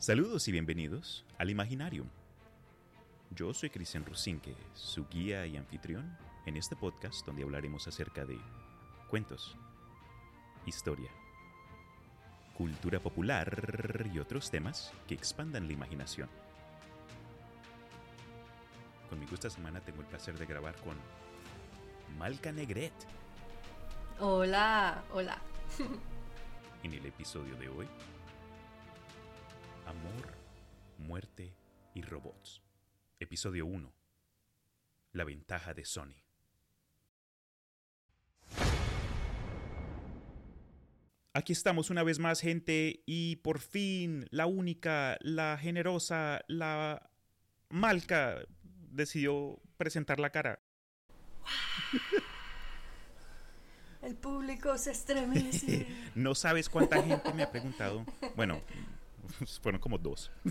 Saludos y bienvenidos al Imaginarium. Yo soy Cristian Rusinque, su guía y anfitrión en este podcast donde hablaremos acerca de cuentos, historia, cultura popular y otros temas que expandan la imaginación. Conmigo esta semana tengo el placer de grabar con Malca Negret. Hola, hola. En el episodio de hoy, Amor, Muerte y Robots. Episodio 1. La ventaja de Sony. Aquí estamos una vez más, gente, y por fin la única, la generosa, la Malca decidió presentar la cara. El público se estremece. No sabes cuánta gente me ha preguntado. Bueno, fueron como dos.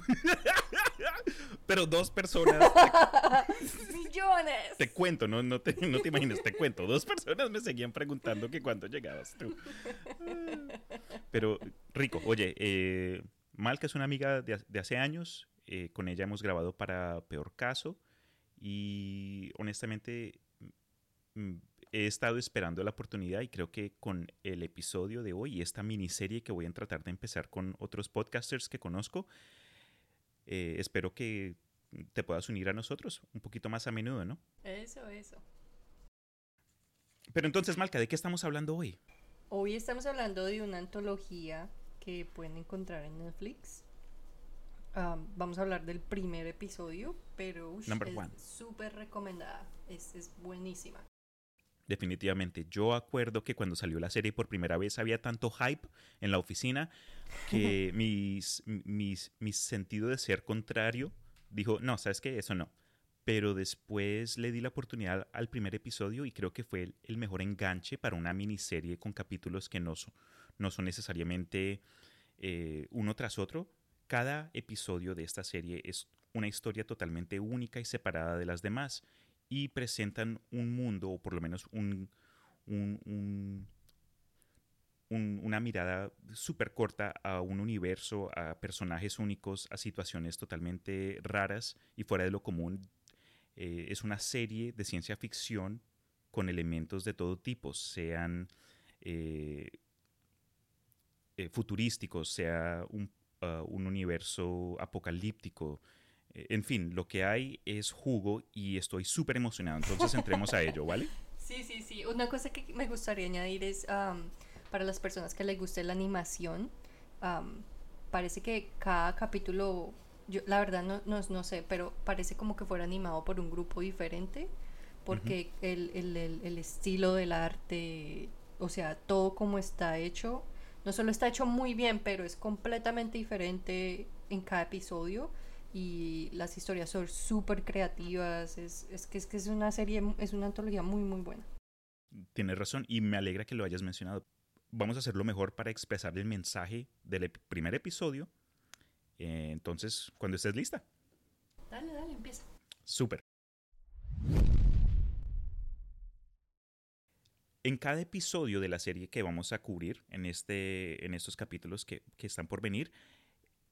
Pero dos personas. Millones. Te cuento, no, no, te, no te imaginas, te cuento. Dos personas me seguían preguntando que cuándo llegabas tú. Pero, Rico, oye, eh, Malca es una amiga de, de hace años. eh, con ella hemos grabado para Peor Caso. Y honestamente, mm, he estado esperando la oportunidad y creo que con el episodio de hoy y esta miniserie que voy a tratar de empezar con otros podcasters que conozco, eh, espero que te puedas unir a nosotros un poquito más a menudo, ¿no? Eso, eso. Pero entonces, Malca, ¿de qué estamos hablando hoy? Hoy estamos hablando de una antología que pueden encontrar en Netflix. Am, vamos a hablar del primer episodio, pero ush, es súper recomendada. Es, es buenísima. Definitivamente, yo acuerdo que cuando salió la serie por primera vez había tanto hype en la oficina que mis, mis, mi sentido de ser contrario dijo, no, ¿sabes qué? Eso no. Pero después le di la oportunidad al primer episodio y creo que fue el, el mejor enganche para una miniserie con capítulos que no son, no son necesariamente eh, uno tras otro. Cada episodio de esta serie es una historia totalmente única y separada de las demás y presentan un mundo, o por lo menos un, un- un- un- una mirada súper corta a un universo, a personajes únicos, a situaciones totalmente raras y fuera de lo común. Eh, es una serie de ciencia ficción con elementos de todo tipo, sean eh, eh, futurísticos, sea un, ah, un universo apocalíptico, En fin, lo que hay es jugo y estoy súper emocionado. Entonces entremos a ello, ¿vale? Sí, sí, sí. Una cosa que me gustaría añadir es am, para las personas que les guste la animación, am, parece que cada capítulo, yo la verdad no, no, no sé, pero parece como que fuera animado por un grupo diferente, porque el, el- el- el estilo del arte, o sea, todo como está hecho, no solo está hecho muy bien, pero es completamente diferente en cada episodio y las historias son súper creativas. Es, es que es que es una serie, es una antología muy, muy buena. Tienes razón y me alegra que lo hayas mencionado. Vamos a hacer lo mejor para expresar el mensaje del primer episodio. Eh, entonces, cuando estés lista. Dale, dale, empieza. Súper. En cada episodio de la serie que vamos a cubrir en, este, en estos capítulos que, que están por venir,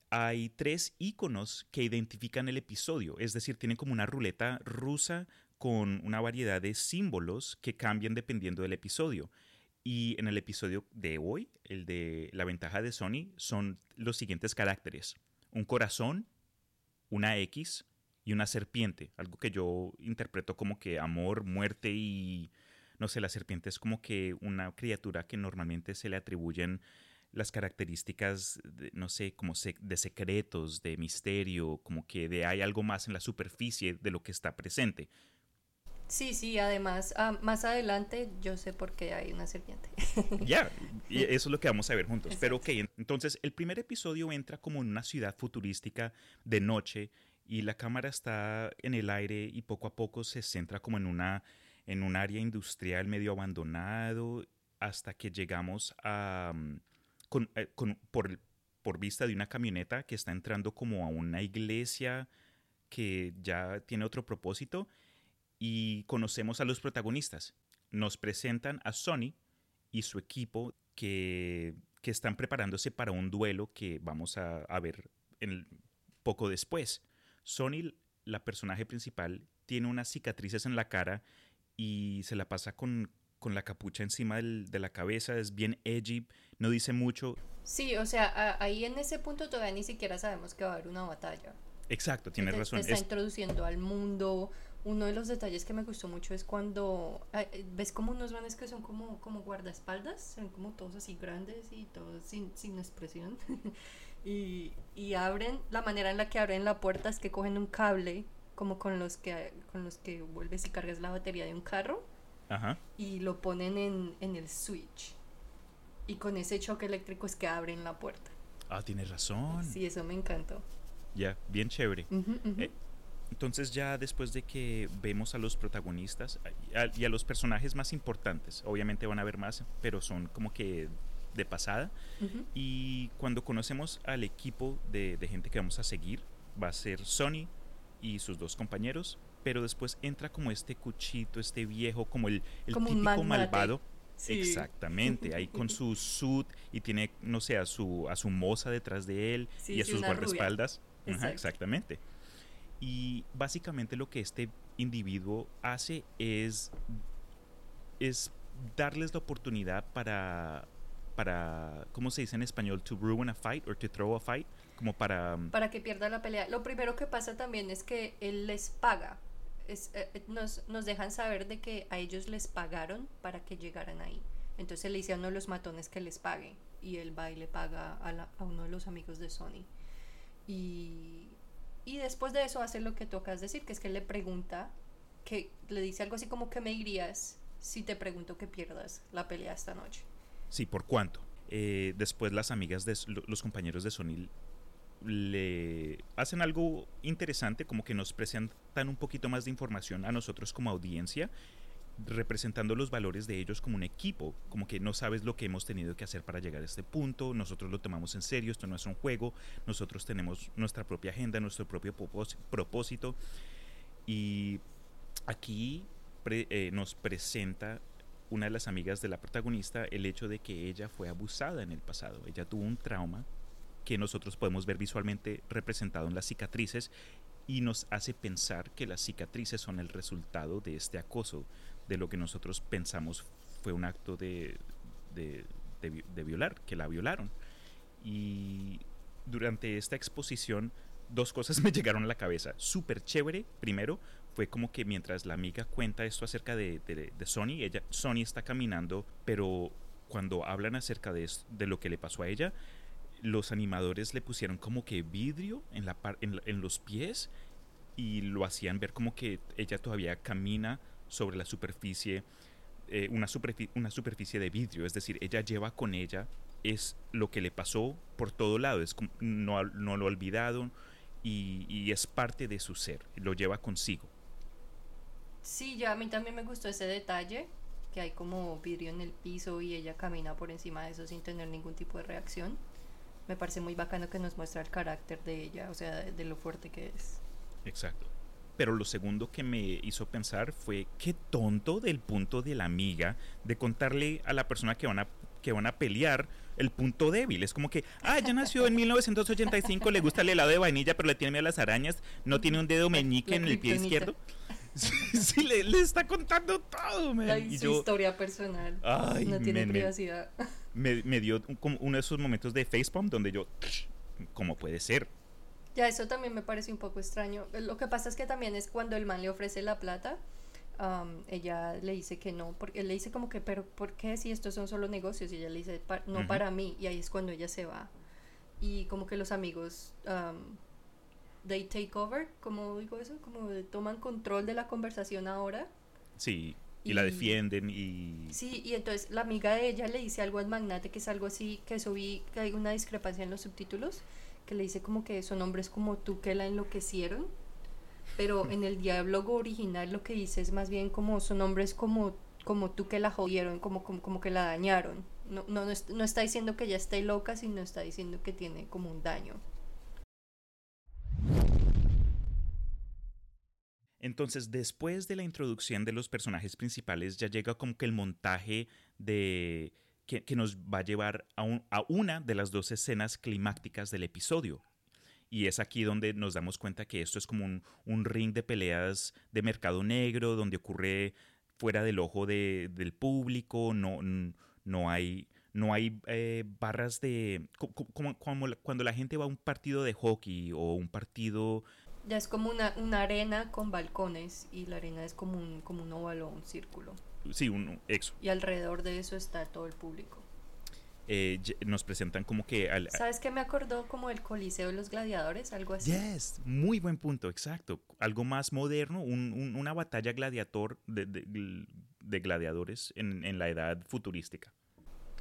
hay tres iconos que identifican el episodio. Es decir, tienen como una ruleta rusa con una variedad de símbolos que cambian dependiendo del episodio. Y en el episodio de hoy, el de la ventaja de Sony, son los siguientes caracteres. Un corazón, una X y una serpiente. Algo que yo interpreto como que amor, muerte y... No sé, la serpiente es como que una criatura que normalmente se le atribuyen las características, de, no sé, como se- de secretos, de misterio, como que de hay algo más en la superficie de lo que está presente. Sí, sí, además, ah, más adelante yo sé por qué hay una serpiente. Ya, y eso es lo que vamos a ver juntos. Pero ok, entonces el primer episodio entra como en una ciudad futurística de noche y la cámara está en el aire y poco a poco se centra como en una en un área industrial medio abandonado hasta que llegamos a mm, con, eh, con- por, por vista de una camioneta que está entrando como a una iglesia que ya tiene otro propósito y conocemos a los protagonistas. Nos presentan a Sony y su equipo que, que están preparándose para un duelo que vamos a, ver poco después. Sony, la personaje principal, tiene unas cicatrices en la cara y se la pasa con, con la capucha encima de la cabeza, es bien edgy, no dice mucho. Sí, o sea, ahí en ese punto todavía ni siquiera sabemos que va a haber una batalla. Exacto, tienes razón. Te está introduciendo al mundo. Uno de los detalles que me gustó mucho es cuando ves como unos vanes que son como, como guardaespaldas, son como todos así grandes y todos sin, sin expresión. y, y abren, la manera en la que abren la puerta es que cogen un cable como con los que con los que vuelves y cargas la batería de un carro Ajá. y lo ponen en, en el switch. Y con ese choque eléctrico es que abren la puerta. Ah, tienes razón. Sí, eso me encantó. Ya, bien chévere. Eh, entonces ya después de que vemos a los protagonistas y a los personajes más importantes, obviamente van a ver más, pero son como que de pasada. Y cuando conocemos al equipo de, de, gente que vamos a seguir, va a ser Sony y sus dos compañeros, pero después entra como este cuchito, este viejo, como el, el típico malvado. Exactamente, ahí con su suit y tiene, no sé, a su, a su moza detrás de él y a sus guardaespaldas. exactamente. Y básicamente lo que este individuo hace es, es darles la oportunidad para, para, ¿cómo se dice en español? To ruin a fight or to throw a fight, como para... Mm, para que pierda la pelea. Lo primero que pasa también es que él les paga. Eh, eh, nos, nos dejan saber de que a ellos les pagaron para que llegaran ahí. Entonces le dice a uno de los matones que les pague. Y él va y le paga a, a uno de los amigos de Sony. Y, y después de eso hace lo que tocas decir, que es que le pregunta, que le dice algo así como que me irías si te pregunto que pierdas la pelea esta noche. Sí, ¿por cuánto? Eh, después las amigas de los compañeros de Sony le hacen algo interesante, como que nos presentan un poquito más de información a nosotros como audiencia representando los valores de ellos como un equipo, como que no sabes lo que hemos tenido que hacer para llegar a este punto, nosotros lo tomamos en serio, esto no es un juego, nosotros tenemos nuestra propia agenda, nuestro propio propósito. Y aquí eh, nos presenta una de las amigas de la protagonista el hecho de que ella fue abusada en el pasado, ella tuvo un trauma que nosotros podemos ver visualmente representado en las cicatrices y nos hace pensar que las cicatrices son el resultado de este acoso, de lo que nosotros pensamos fue un acto de, de, violar, que la violaron. Y durante esta exposición, dos cosas me llegaron a la cabeza. Súper chévere, primero, fue como que mientras la amiga cuenta esto acerca de, de, Sony, ella, Sony está caminando, pero cuando hablan acerca de, de lo que le pasó a ella, los animadores le pusieron como que vidrio en, los pies y lo hacían ver como que ella todavía camina sobre la superficie, eh, una, superficie de vidrio, es decir, ella lleva con ella es lo que le pasó por todo lado, es no, lo ha olvidado y, y, es parte de su ser, lo lleva consigo. Sí, ya a mí también me gustó ese detalle, que hay como vidrio en el piso y ella camina por encima de eso sin tener ningún tipo de reacción. Me parece muy bacano que nos muestra el carácter de ella, o sea, de lo fuerte que es. Exacto. Pero lo segundo que me hizo pensar fue qué tonto del punto de la amiga de contarle a la persona que van a, que van a pelear el punto débil. Es como que, ah, ya nació en 1985, le gusta el helado de vainilla, pero le tiene miedo a las arañas, no tiene un dedo meñique en el pie izquierdo. Sí, le, está contando todo, man. su historia personal. no tiene privacidad. Me, me, dio uno de esos momentos de facepalm donde yo, ¿cómo puede ser? Ya, eso también me parece un poco extraño. Lo que pasa es que también es cuando el man le ofrece la plata, ella le dice que no, porque él le dice como que, pero ¿por qué si estos son solo negocios? Y ella le dice, no para mí, y ahí es cuando ella se va. Y como que los amigos, they take over, como digo eso, como toman control de la conversación ahora. Sí, y, la defienden y... Sí, y entonces la amiga de ella le dice algo al magnate que es algo así, que eso vi, que hay una discrepancia en los subtítulos, que le dice como que son hombres como tú que la enloquecieron, pero en el diálogo original lo que dice es más bien como son hombres como, como tú que la jodieron, como, como, como que la dañaron. No, no, no, está diciendo que ella esté loca, sino está diciendo que tiene como un daño. Entonces, después de la introducción de los personajes principales, ya llega como que el montaje de que, nos va a llevar a, una de las dos escenas climácticas del episodio. Y es aquí donde nos damos cuenta que esto es como un, ring de peleas de mercado negro, donde ocurre fuera del ojo de, del público, no, no hay, no hay eh, barras de... Como, cuando la gente va a un partido de hockey o un partido... Ya es como una, una arena con balcones y la arena es como un, como un óvalo, un círculo. Sí, un exo. Y alrededor de eso está todo el público. Eh, nos presentan como que... Al, ¿Sabes qué me acordó como el Coliseo de los Gladiadores? Algo así. Yes, muy buen punto, exacto. Algo más moderno, un, una batalla gladiator de, de, gladiadores en, en, la edad futurística.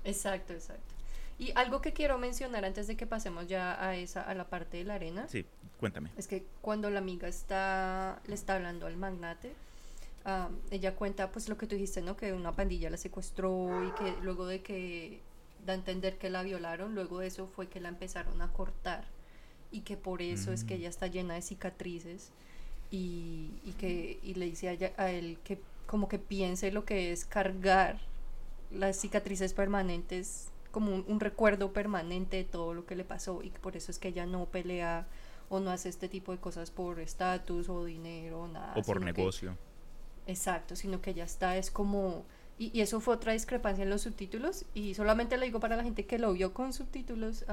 Exacto, exacto. Y algo que quiero mencionar antes de que pasemos ya a esa a la parte de la arena. Sí, cuéntame. Es que cuando la amiga está le está hablando al magnate, ella cuenta pues lo que tú dijiste, ¿no? Que una pandilla la secuestró y que luego de que da a entender que la violaron, luego de eso fue que la empezaron a cortar y que por eso es que mm. ella está llena de cicatrices y, y que y le dice a, a, él que como que piense lo que es cargar las cicatrices permanentes como un, recuerdo permanente de todo lo que le pasó y por eso es que ella no pelea o no hace este tipo de cosas por estatus o dinero o nada. O por negocio. exacto, sino que ya está, es como y, eso fue otra discrepancia en los subtítulos. Y solamente le digo para la gente que lo vio con subtítulos,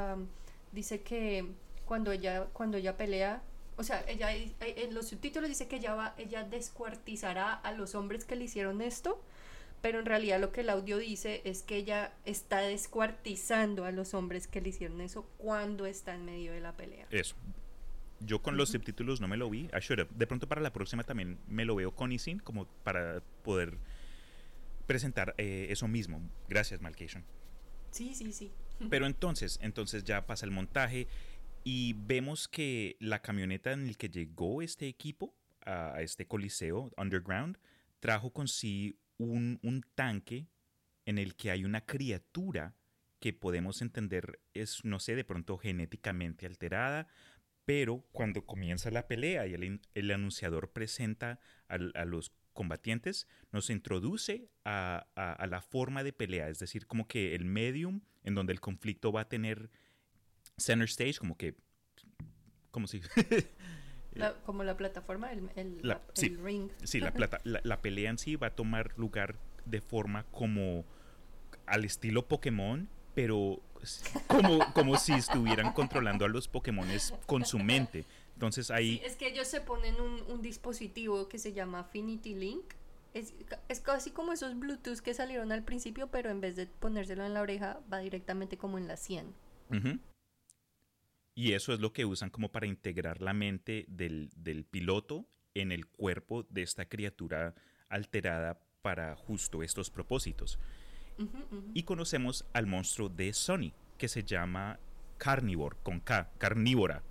dice que cuando ella, cuando ella pelea, o sea, ella eh, en los subtítulos dice que ella va, ella descuartizará a los hombres que le hicieron esto, pero en realidad lo que el audio dice es que ella está descuartizando a los hombres que le hicieron eso cuando está en medio de la pelea. Eso. Yo con los subtítulos no me lo vi. De pronto para la próxima también me lo veo con y sin, como para poder presentar eh, eso mismo. Gracias, Malcation. Sí, sí, sí. Pero entonces, entonces ya pasa el montaje y vemos que la camioneta en la que llegó este equipo a, este coliseo underground trajo con sí un, tanque en el que hay una criatura que podemos entender es, no sé, de pronto genéticamente alterada, pero cuando comienza la pelea y el, anunciador presenta a, a los combatientes, nos introduce a, la forma de pelea, es decir, como que el medium en donde el conflicto va a tener center stage, como que, como si... como la plataforma, el, ring. Sí, la, plata, la, pelea en sí va a tomar lugar de forma como al estilo Pokémon, pero como, como si estuvieran controlando a los Pokémones con su mente. Entonces ahí... es que ellos se ponen un, dispositivo que se llama Affinity Link. Es, casi como esos Bluetooth que salieron al principio, pero en vez de ponérselo en la oreja, va directamente como en la 100. Y eso es lo que usan como para integrar la mente del, piloto en el cuerpo de esta criatura alterada para justo estos propósitos. Y conocemos al monstruo de Sony, que se llama Carnivore, con K, carnívora.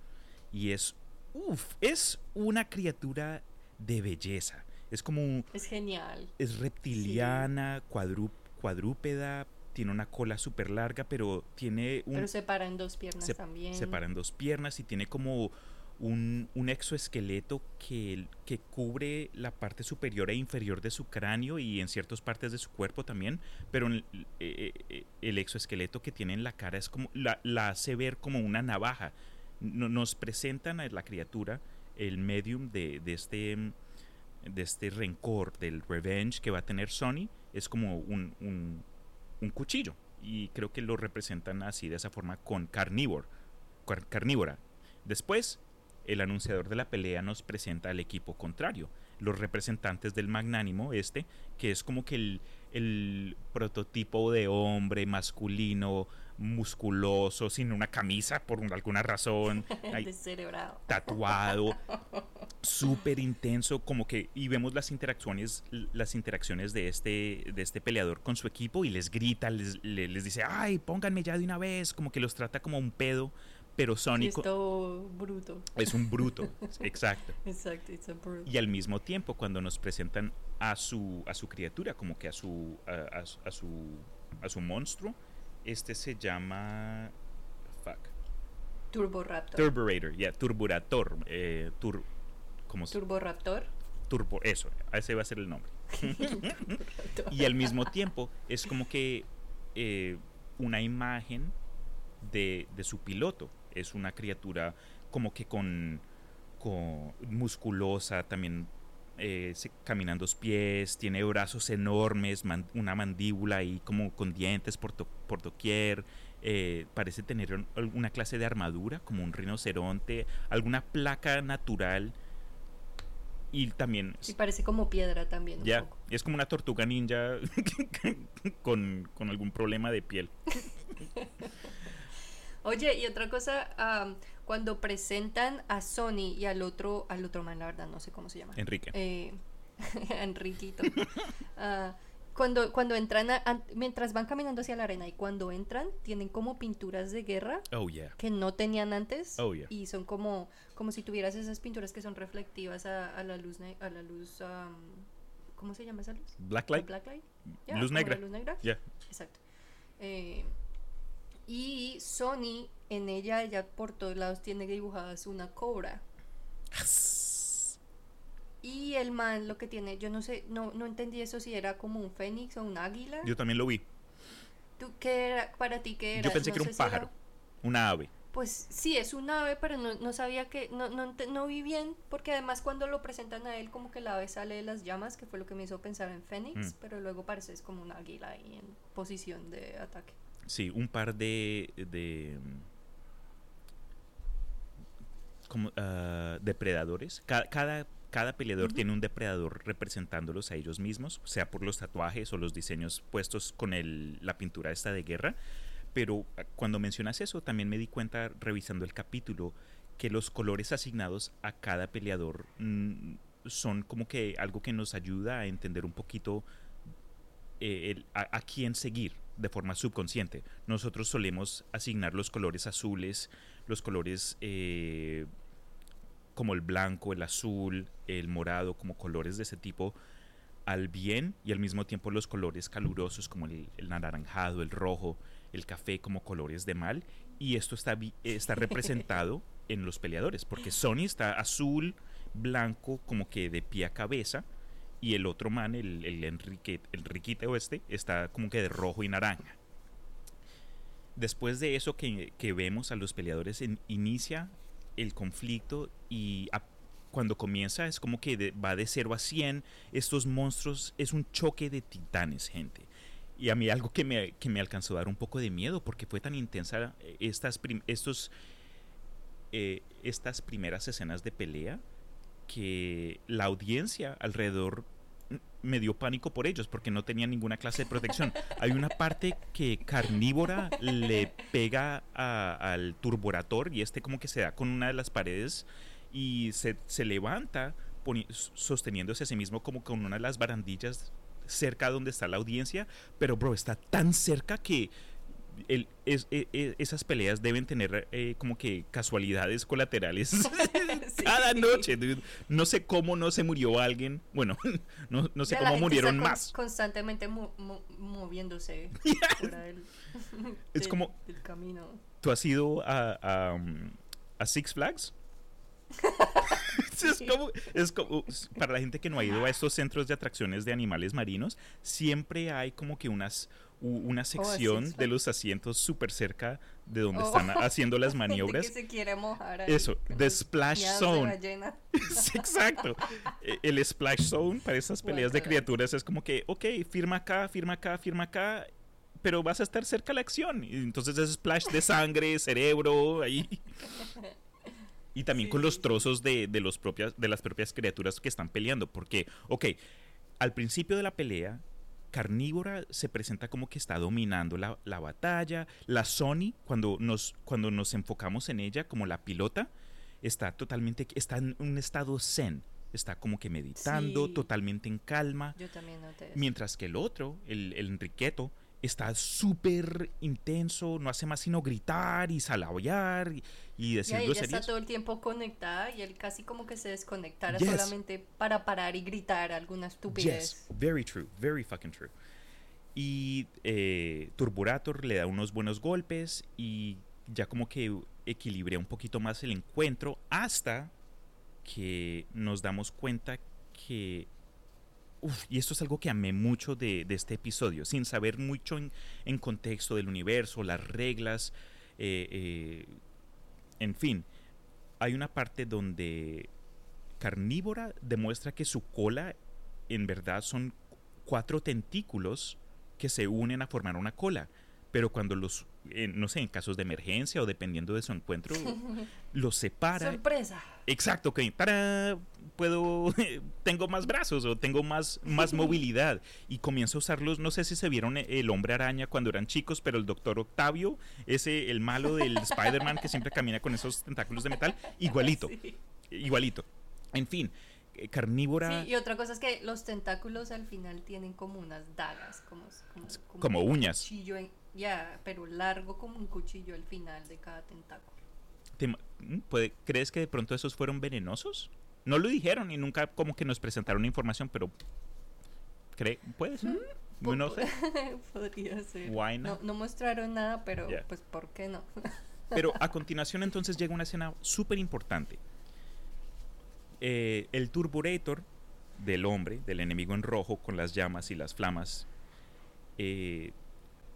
Y es Uf, es una criatura de belleza. Es como... Es genial. Es reptiliana, cuadrúpeda, tiene una cola súper larga, pero tiene un... Pero se para en dos piernas también. Se para en dos piernas y tiene como un, exoesqueleto que, que, cubre la parte superior e inferior de su cráneo y en ciertas partes de su cuerpo también, pero el, eh, eh, el exoesqueleto que tiene en la cara es como la, la hace ver como una navaja nos presentan a la criatura, el medium de, este, de este rencor, del revenge que va a tener Sony, es como un, un, cuchillo. Y creo que lo representan así, de esa forma, con carnívoro, carnívora. Después, el anunciador de la pelea nos presenta al equipo contrario, los representantes del magnánimo este, que es como que el, el prototipo de hombre masculino musculoso, sin una camisa por alguna razón. tatuado, súper intenso, como que, y vemos las interacciones, las interacciones de este, de este peleador con su equipo y les grita, les, les, dice, ay, pónganme ya de una vez, como que los trata como un pedo. Pero Sonic es bruto. Es un bruto, exacto. Exacto, Y al mismo tiempo, cuando nos presentan a su, a su criatura, como que a su, a, a su, a su monstruo, este se llama. Fuck. Turboraptor. Turburator, yeah, Turburator. Eh, ¿cómo se Turboraptor. Turbo, eso, ese va a ser el nombre. y al mismo tiempo es como que eh, una imagen de, de, su piloto. Es una criatura como que con, con musculosa, también eh, se- caminando los pies, tiene brazos enormes, man- una mandíbula ahí como con dientes por, to- por doquier, eh, parece tener un- alguna clase de armadura, como un rinoceronte, alguna placa natural y también Sí, parece como piedra también. un ya poco. es como una tortuga ninja con, con algún problema de piel. Oye, y otra cosa, am, cuando presentan a Sony y al otro, al otro man, la verdad, no sé cómo se llama. Enrique. Eh, Enriquito. Ah, cuando, cuando entran, a- mientras van caminando hacia la arena y cuando entran, tienen como pinturas de guerra Oh yeah. que no tenían antes. Oh, yeah. Y son como, como si tuvieras esas pinturas que son reflectivas a, a la luz, a la luz, am, ¿cómo se llama esa luz? Blacklight. Blacklight. Ya, Luz negra. luz negra. Exacto. Eh, y Sony, en ella, ella por todos lados tiene dibujadas una cobra. Y el man lo que tiene, yo no sé, no, no entendí eso si era como un fénix o un águila. Yo también lo vi. ¿Tú qué era para ti qué era? Yo pensé No que era un si era- pájaro, una ave. Pues sí, es un ave, pero no, no sabía que, no, no, vi bien, porque además cuando lo presentan a él como que la ave sale de las llamas, que fue lo que me hizo pensar en Fénix, Mm. pero luego parece es como un águila ahí en posición de ataque. Sí, un par de. de como, ah, depredadores. Ca- Cada, cada, peleador tiene un depredador representándolos a ellos mismos, sea por los tatuajes o los diseños puestos con el, la pintura esta de guerra. Pero ah, cuando mencionas eso, también me di cuenta, revisando el capítulo, que los colores asignados a cada peleador mm, son como que algo que nos ayuda a entender un poquito eh, el- a, a quién seguir de forma subconsciente. Nosotros solemos asignar los colores azules, los colores eh, como el blanco, el azul, el morado, como colores de ese tipo al bien y al mismo tiempo los colores calurosos como el, el anaranjado, el rojo, el café como colores de mal. Y esto está, vi- está representado en los peleadores, porque Sony está azul, blanco, como que de pie a cabeza, y el otro man, el, el Enrique, el Riquite Oeste, está como que de rojo y naranja. Después de eso que, que vemos a los peleadores, en- inicia el conflicto y cuando comienza es como que va de 0 a 100. Estos monstruos es un choque de titanes, gente. Y a mí algo que me, que me alcanzó a dar un poco de miedo porque fue tan intensa eh, estas, estos, eh, estas primeras escenas de pelea que la audiencia alrededor me dio pánico por ellos porque no tenían ninguna clase de protección. Hay una parte que carnívora le pega a- al turborator y este como que se da con una de las paredes y se, se levanta sosteniéndose a sí mismo como con una de las barandillas cerca donde está la audiencia, pero bro, está tan cerca que el- es- e- e- esas peleas deben tener eh, como que casualidades colaterales Sí. cada noche. No sé cómo no se murió alguien. Bueno, no, no sé Ya cómo murieron con- más. Constantemente mo- mo- moviéndose fuera del, Es del- como- del camino. ¿Tú has ido a, a, um, a Six Flags? es, como, es como, para la gente que no ha ido a estos centros de atracciones de animales marinos, siempre hay como que unas una sección Six de los asientos súper cerca de donde Oh. están haciendo las maniobras. que se quiere mojar ahí Eso, the splash de zone. Sí, exacto. E- El splash zone para esas peleas de criaturas es como que, ok, firma acá, firma acá, firma acá, pero vas a estar cerca de la acción. Y entonces es splash de sangre, cerebro, ahí. Y también Sí, con los trozos de, de, los propias, de las propias criaturas que están peleando. Porque, ok, al principio de la pelea, Carnívora se presenta como que está dominando la, la batalla. La Sony, cuando nos, cuando nos enfocamos en ella como la pilota, está totalmente, está en un estado zen. Está como que meditando, Sí. totalmente en calma. Yo también noté eso. Mientras que el otro, el, el Enriqueto, está súper intenso, no hace más sino gritar y salabear y, y decir ella está todo el tiempo conectada y él casi como que se desconectara Yes. solamente para parar y gritar alguna estupidez. Yes, very true, very fucking true. Y eh, Turburator le da unos buenos golpes y ya como que equilibra un poquito más el encuentro hasta que nos damos cuenta que... y esto es algo que amé mucho de, este episodio, sin saber mucho en, en contexto del universo, las reglas, eh, eh, en fin. hay una parte donde Carnívora demuestra que su cola en verdad son cuatro tentículos que se unen a formar una cola. Pero cuando los, eh, no sé, en casos de emergencia o dependiendo de su encuentro, los separa. Sorpresa. Exacto, que ¡tará! puedo, tengo más brazos o tengo más, más movilidad. Y comienzo a usarlos, no sé si se vieron el hombre araña cuando eran chicos, pero el doctor Octavio, ese, el malo del Spider-Man que siempre camina con esos tentáculos de metal, igualito, Sí. igualito. En fin, eh, carnívora Sí, y otra cosa es que los tentáculos al final tienen como unas dagas, como, como, como un uñas. cuchillo en- ya, pero largo como un cuchillo al final de cada tentáculo. ¿Te mm, puede- ¿Crees que de pronto esos fueron venenosos? No lo dijeron y nunca como que nos presentaron información, pero cree, puede ser. No Poco- sé. Podría ser. Why No, not? no mostraron nada, pero Yeah. pues ¿por qué no? Pero a continuación entonces llega una escena súper importante. Eh, el Turburator del hombre, del enemigo en rojo con las llamas y las flamas, eh,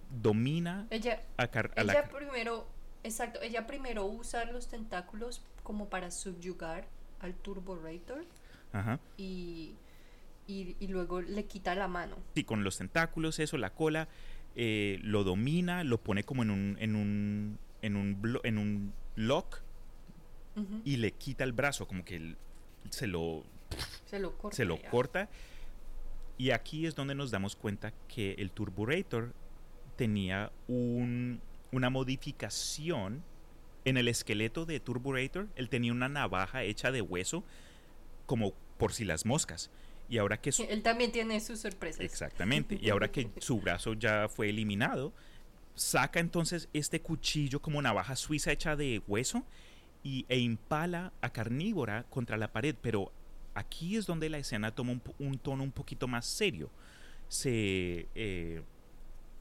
domina ella a, Car- a ella la... primero, exacto, ella primero usa los tentáculos como para subyugar al Turborator Ajá. y, y, y luego le quita la mano. Sí, con los tentáculos, eso, la cola, eh, lo domina, lo pone como en un, en un, en un, blo- en un lock y le quita el brazo, como que se lo, se lo corta. se lo corta. Y aquí es donde nos damos cuenta que el Turburator tenía un- una modificación en el esqueleto de Turburator. Él tenía una navaja hecha de hueso, como por si las moscas. Y ahora que su- Él también tiene sus sorpresas. Exactamente. Y ahora que su brazo ya fue eliminado, saca entonces este cuchillo como navaja suiza hecha de hueso y, e impala a carnívora contra la pared. Pero aquí es donde la escena toma un tono un poquito más serio. Se. eh,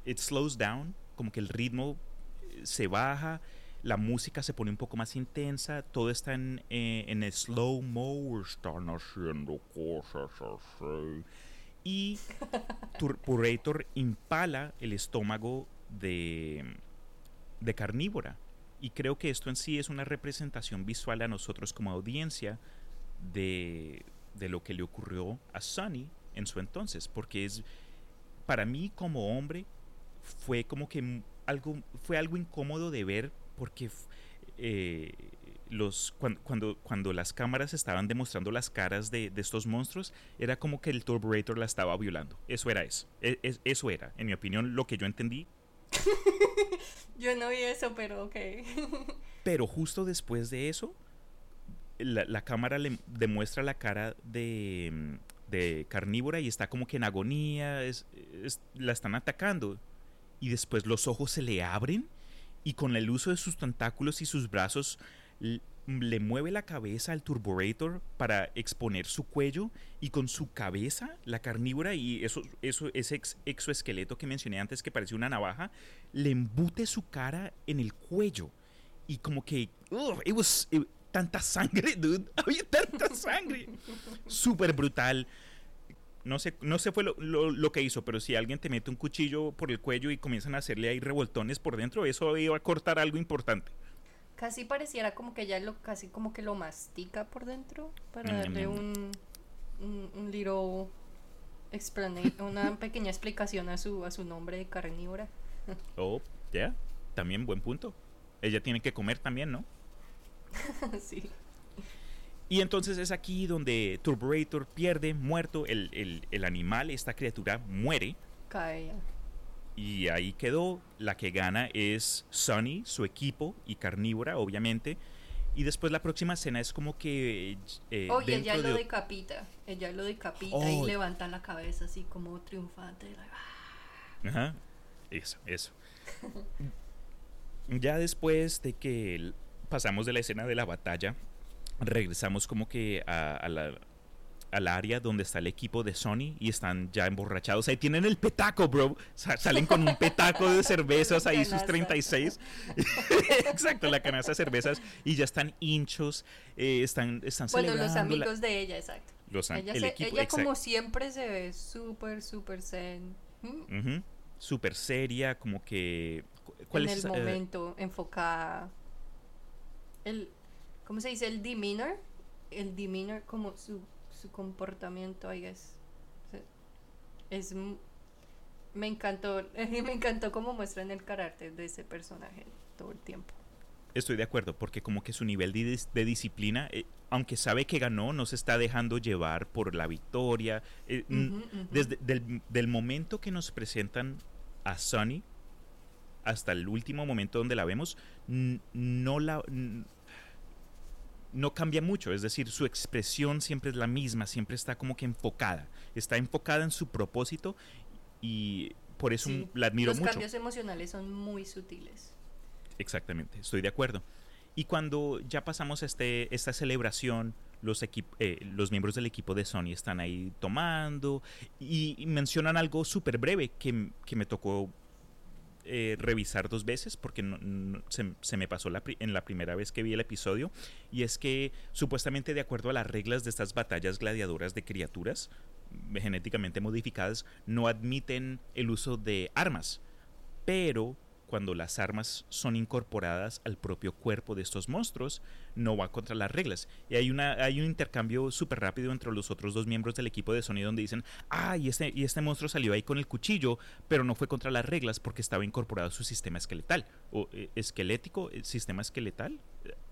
it slows down, como que el ritmo eh, se baja. La música se pone un poco más intensa, todo está en, eh, en slow mo, están haciendo cosas así. Y Turpurator impala el estómago de, de carnívora. Y creo que esto en sí es una representación visual a nosotros como audiencia de, de lo que le ocurrió a Sunny en su entonces. Porque es, para mí como hombre, fue como que algo, fue algo incómodo de ver porque eh, los, cuando, cuando, cuando las cámaras estaban demostrando las caras de, de estos monstruos, era como que el Turburator la estaba violando. Eso era eso. E- es- eso era, en mi opinión, lo que yo entendí. Yo no vi eso, pero ok. Pero justo después de eso, la, la cámara le demuestra la cara de, mm, de carnívora y está como que en agonía, es- es- la están atacando. Y después los ojos se le abren y con el uso de sus tentáculos y sus brazos le mueve la cabeza al Turburator para exponer su cuello y con su cabeza la carnívora y eso, eso ese ex- exoesqueleto que mencioné antes que parecía una navaja le embute su cara en el cuello y como que ugh, it was- tanta sangre dude había tanta sangre. Súper brutal no sé, no sé fue lo, lo- lo que hizo, pero si alguien te mete un cuchillo por el cuello y comienzan a hacerle ahí revoltones por dentro, eso iba a cortar algo importante. Casi pareciera como que ella lo, casi como que lo mastica por dentro para Mm, darle mm. un, un, un little una pequeña explicación a su, a su nombre de carnívora. Oh, ya, también buen punto. Ella tiene que comer también, ¿no? sí. Y entonces es aquí donde Turburator pierde, muerto, el, el- el animal, esta criatura muere. Cae. Y ahí quedó. La que gana es Sunny, su equipo, y Carnívora, obviamente. Y después la próxima escena es como que... eh, Oye, ella dentro lo de- decapita. Ella lo decapita Oh. y levanta la cabeza así como triunfante. like. Ajá. Eso, eso. ya después de que pasamos de la escena de la batalla, regresamos como que a, a la al área donde está el equipo de Sony y están ya emborrachados. Ahí tienen el petaco, bro. Sa- salen con un petaco de cervezas ahí, sus Canasta. 36. Exacto, la canasta de cervezas. Y ya están hinchos, eh, están, están Bueno, los celebrando la- amigos de ella, exacto. los Ella, el se- equipo, ella exacto. como siempre se ve súper, súper zen. ¿Mm? Súper seria, como que... ¿Cuál en es el esa- eh, momento, enfocada. El, ¿cómo se dice? El demeanor, el demeanor como su, su comportamiento, I guess. Es me encantó, me encantó cómo muestran el carácter de ese personaje todo el tiempo. Estoy de acuerdo, porque como que su nivel de, disciplina, eh, aunque sabe que ganó, no se está dejando llevar por la victoria. Eh, desde del, del, momento que nos presentan a Sunny hasta el último momento donde la vemos, no la no cambia mucho, es decir, su expresión siempre es la misma, siempre está como que enfocada, está enfocada en su propósito y por eso la admiro mucho. Los cambios emocionales son muy sutiles. Exactamente, estoy de acuerdo. Y cuando ya pasamos este, esta celebración, los, eh, los miembros del equipo de Sony están ahí tomando y, mencionan algo súper breve que, que, me tocó eh, revisar dos veces porque se, me pasó en la primera vez que vi el episodio. Y es que supuestamente de acuerdo a las reglas de estas batallas gladiadoras de criaturas genéticamente modificadas no admiten el uso de armas. Pero cuando las armas son incorporadas al propio cuerpo de estos monstruos, no va contra las reglas. Y hay, una, hay un intercambio súper rápido entre los otros dos miembros del equipo de Sony donde dicen, ah, y este, y este monstruo salió ahí con el cuchillo, pero no fue contra las reglas porque estaba incorporado a su sistema esqueletal. O eh, esquelético, eh, sistema esqueletal,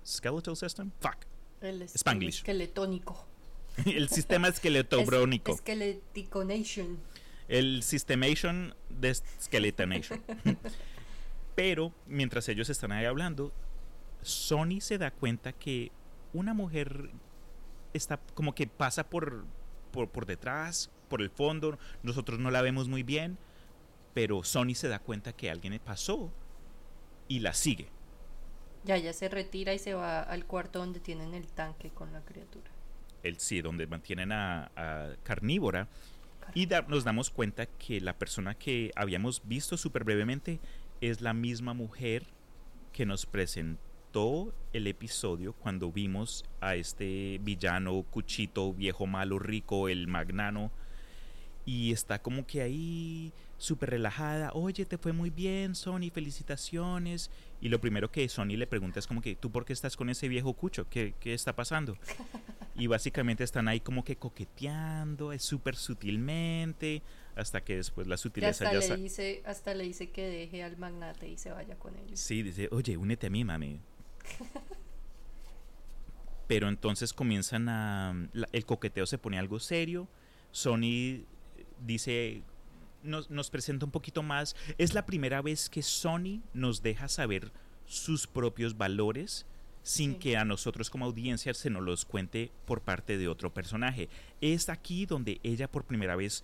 skeletal system, fuck. El Spanglish. Esqueletónico. el sistema esqueletobrónico. Es, Esqueleticonation. El Systemation de Skeletonation. Pero mientras ellos están ahí hablando, Sony se da cuenta que una mujer está como que pasa por, por, detrás, por el fondo, nosotros no la vemos muy bien, pero Sony se da cuenta que alguien pasó y la sigue. Ya, ya se retira y se va al cuarto donde tienen el tanque con la criatura. El sí, donde mantienen a, Carnívora. Y nos damos cuenta que la persona que habíamos visto súper brevemente es la misma mujer que nos presentó el episodio cuando vimos a este villano cuchito, viejo malo, rico, el magnano. Y está como que ahí súper relajada. Oye, te fue muy bien, Sony, felicitaciones. Y lo primero que Sony le pregunta es como que, ¿tú por qué estás con ese viejo cucho? ¿Qué, qué está pasando? Y básicamente están ahí como que coqueteando, es súper sutilmente hasta que después la sutileza hasta ya le dice hasta le dice que deje al magnate y se vaya con ellos. Sí dice oye únete a mí mami pero entonces comienzan a el coqueteo se pone algo serio. Sony dice nos, nos presenta un poquito más es la primera vez que Sony nos deja saber sus propios valores sin que a nosotros como audiencia se nos los cuente por parte de otro personaje. Es aquí donde ella por primera vez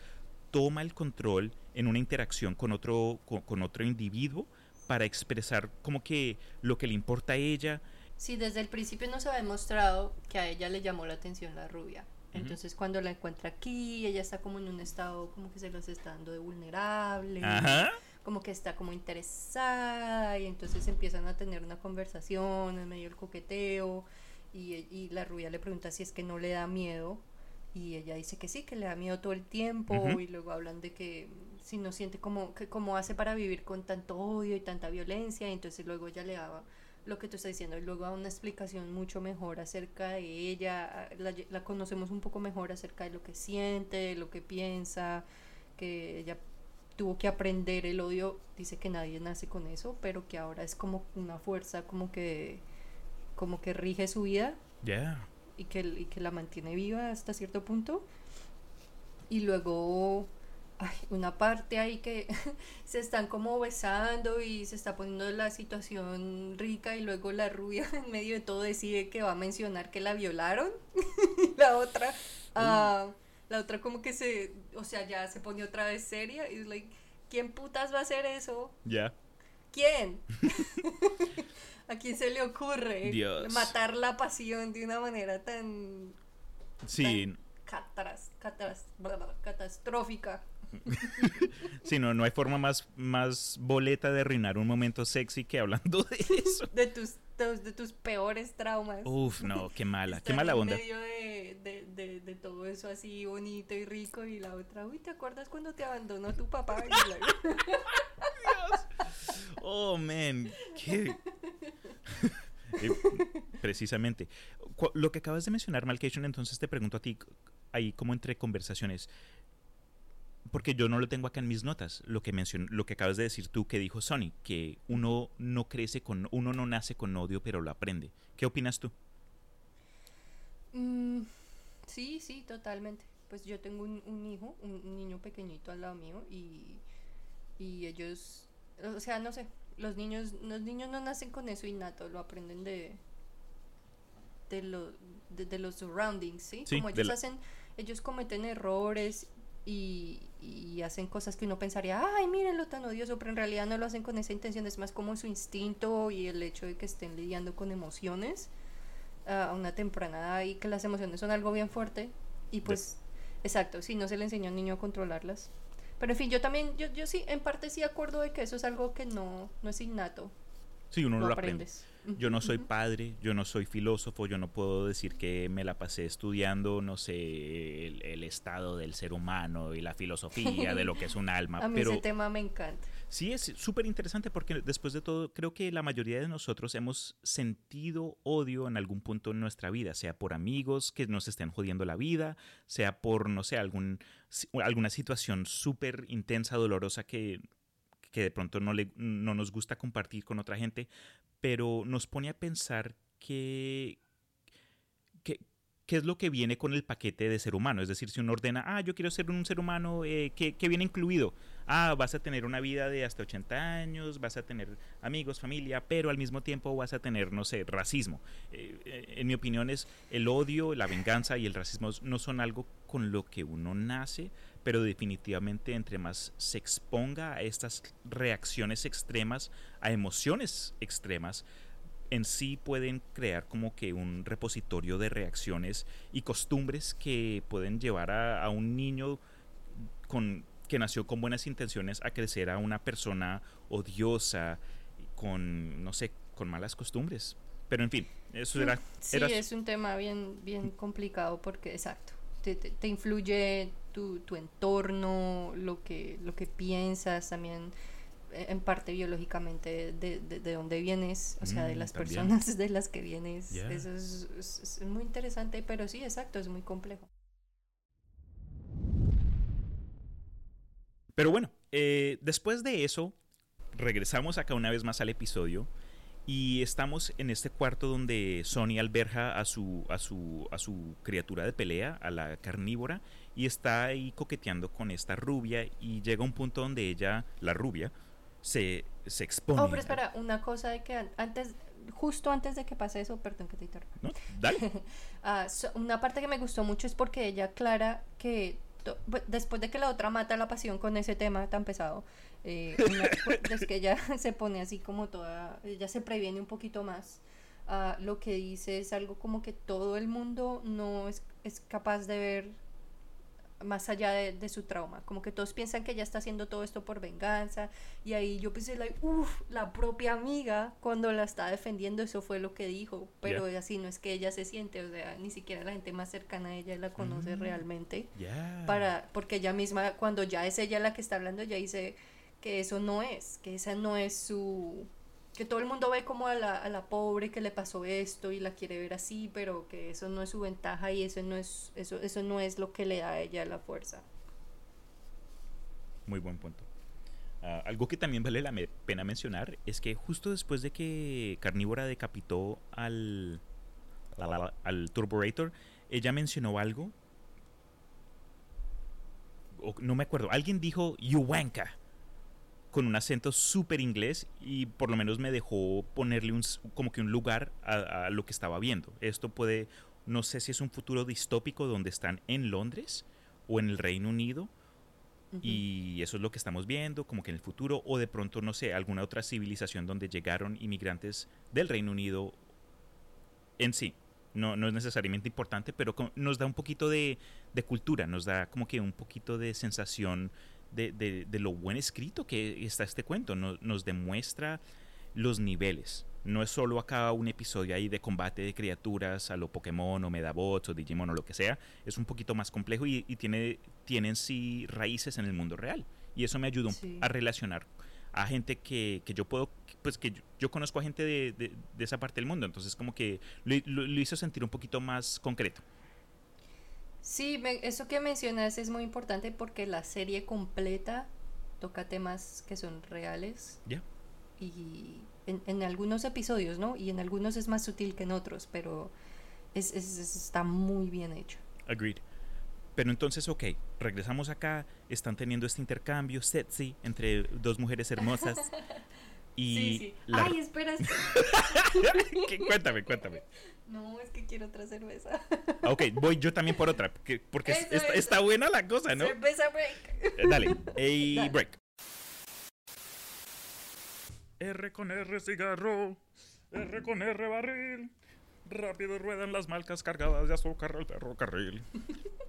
toma el control en una interacción con otro, con, otro individuo para expresar como que lo que le importa a ella. Sí, desde el principio nos ha demostrado que a ella le llamó la atención la rubia. Entonces cuando la encuentra aquí, ella está como en un estado como que se los está dando de vulnerable, como que está como interesada y entonces empiezan a tener una conversación en medio del coqueteo y, y la rubia le pregunta si es que no le da miedo y ella dice que sí, que le da miedo todo el tiempo y luego hablan de que si no siente como, que cómo hace para vivir con tanto odio y tanta violencia, y entonces luego ella le daba lo que tú estás diciendo y luego da una explicación mucho mejor acerca de ella, la, la conocemos un poco mejor acerca de lo que siente, de lo que piensa, que ella tuvo que aprender el odio, dice que nadie nace con eso, pero que ahora es como una fuerza como que como que rige su vida. Yeah y que, que la mantiene viva hasta cierto punto. Y luego hay una parte ahí que se están como besando y se está poniendo la situación rica y luego la rubia en medio de todo decide que va a mencionar que la violaron. la otra, uh, la otra como que se, o sea, ya se pone otra vez seria y es like, ¿quién putas va a hacer eso? Ya. ¿Quién? ¿A quién se le ocurre matar la pasión de una manera tan. Sí. catastrófica. sí, no, no hay forma más, más boleta de arruinar un momento sexy que hablando de eso. De tus, de, tus peores traumas. Uf, no, qué mala, qué mala onda. En medio de, de, de, todo eso así bonito y rico y la otra, uy, ¿te acuerdas cuando te abandonó tu papá? Oh, man, qué... Eh, precisamente. Lo que acabas de mencionar, Malcation, entonces te pregunto a ti, ahí como entre conversaciones, porque yo no lo tengo acá en mis notas, lo que mencionó, lo que acabas de decir tú que dijo Sony, que uno no crece con, uno no nace con odio, pero lo aprende. ¿Qué opinas tú? Mm, sí, sí, totalmente. Pues yo tengo un, hijo, un, niño pequeñito al lado mío y, y ellos, o sea, no sé, los niños, los niños no nacen con eso innato, lo aprenden de de, lo, de, los surroundings, ¿sí? Como ellos hacen, ellos cometen errores y, y, hacen cosas que uno pensaría, ay, lo tan odioso, pero en realidad no lo hacen con esa intención, es más como su instinto y el hecho de que estén lidiando con emociones a una temprana edad y que las emociones son algo bien fuerte y pues, exacto, si no se le enseña a un niño a controlarlas. Pero en fin, yo también, yo, yo sí, en parte sí acuerdo de que eso es algo que no, no es innato. Sí, uno lo, lo aprende. Yo no soy padre, yo no soy filósofo, yo no puedo decir que me la pasé estudiando, no sé, el, estado del ser humano y la filosofía de lo que es un alma. A mí ese tema me encanta. Sí, es súper interesante porque después de todo, creo que la mayoría de nosotros hemos sentido odio en algún punto en nuestra vida, sea por amigos que nos estén jodiendo la vida, sea por, no sé, algún, alguna situación súper intensa, dolorosa que que de pronto no, le, no nos gusta compartir con otra gente, pero nos pone a pensar que, qué es lo que viene con el paquete de ser humano. Es decir, si uno ordena, ah, yo quiero ser un ser humano, eh, ¿qué, viene incluido? Ah, vas a tener una vida de hasta 80 años, vas a tener amigos, familia, pero al mismo tiempo vas a tener, no sé, racismo. Eh, eh, en mi opinión es el odio, la venganza y el racismo no son algo con lo que uno nace, pero definitivamente entre más se exponga a estas reacciones extremas, a emociones extremas, en sí pueden crear como que un repositorio de reacciones y costumbres que pueden llevar a, un niño con, que nació con buenas intenciones a crecer a una persona odiosa, con, no sé, con malas costumbres. Pero en fin, eso era... Sí, es un tema bien, bien complicado porque, exacto, te, te, influye tu, tu, entorno, lo que, lo que piensas también en parte biológicamente de, de, dónde vienes, o sea, de mm, las personas de las que vienes. Eso es, muy interesante, pero sí, exacto, es muy complejo. Pero bueno, eh, después de eso, regresamos acá una vez más al episodio y estamos en este cuarto donde Sony alberja a su, a su, a su criatura de pelea, a la carnívora, y está ahí coqueteando con esta rubia y llega un punto donde ella, la rubia, se, se expone. Oh, pero espera, una cosa de que antes, justo antes de que pase eso, perdón que te interrumpa. No, dale. Ah, una parte que me gustó mucho es porque ella aclara que después de que la otra mata la pasión con ese tema tan pesado, eh, es que ella se pone así como toda, ella se previene un poquito más. Uh, lo que dice es algo como que todo el mundo no es, es capaz de ver más allá de, su trauma. Como que todos piensan que ella está haciendo todo esto por venganza. Y ahí yo pensé, like, uff, la propia amiga cuando la está defendiendo, eso fue lo que dijo. Pero así no es que ella se siente, o sea, ni siquiera la gente más cercana a ella la conoce mm. realmente. Para, porque ella misma, cuando ya es ella la que está hablando, ya dice que eso no es, que esa no es su que todo el mundo ve como a la, a la pobre que le pasó esto y la quiere ver así, pero que eso no es su ventaja y eso no es, eso, eso no es lo que le da a ella la fuerza. Muy buen punto. Ah, algo que también vale la pena mencionar es que justo después de que Carnívora decapitó al, al Turburator, ella mencionó algo. no me acuerdo. Alguien dijo Yuwanka con un acento súper inglés y por lo menos me dejó ponerle un, como que un lugar a, lo que estaba viendo. Esto puede, no sé si es un futuro distópico donde están en Londres o en el Reino Unido y eso es lo que estamos viendo, como que en el futuro o de pronto, no sé, alguna otra civilización donde llegaron inmigrantes del Reino Unido en sí. No, no es necesariamente importante, pero nos da un poquito de, de cultura, nos da como que un poquito de sensación de, lo buen escrito que está este cuento. nos demuestra los niveles. No es solo acá un episodio ahí de combate de criaturas a lo Pokémon o Medabots o Digimon o lo que sea. Es un poquito más complejo y, tiene, en sí raíces en el mundo real. Y eso me ayuda a relacionar a gente que, yo puedo pues que yo, conozco a gente de, de, esa parte del mundo, entonces como que lo, hizo sentir un poquito más concreto. Sí, eso que mencionas es muy importante porque la serie completa toca temas que son reales. Ya. Y en, en, algunos episodios, ¿no? Y en algunos es más sutil que en otros, pero es, es, está muy bien hecho. Agreed. Pero entonces, ok, regresamos acá, están teniendo este intercambio sexy entre dos mujeres hermosas. Y sí, sí. Ay, espera. cuéntame, cuéntame. No, es que quiero otra cerveza. Ah, ok, voy yo también por otra, porque, está, buena la cosa, ¿no? Cerveza break. Eh, dale, a break. R con R cigarro, R con R barril. Rápido ruedan las malcas cargadas de azúcar al ferrocarril.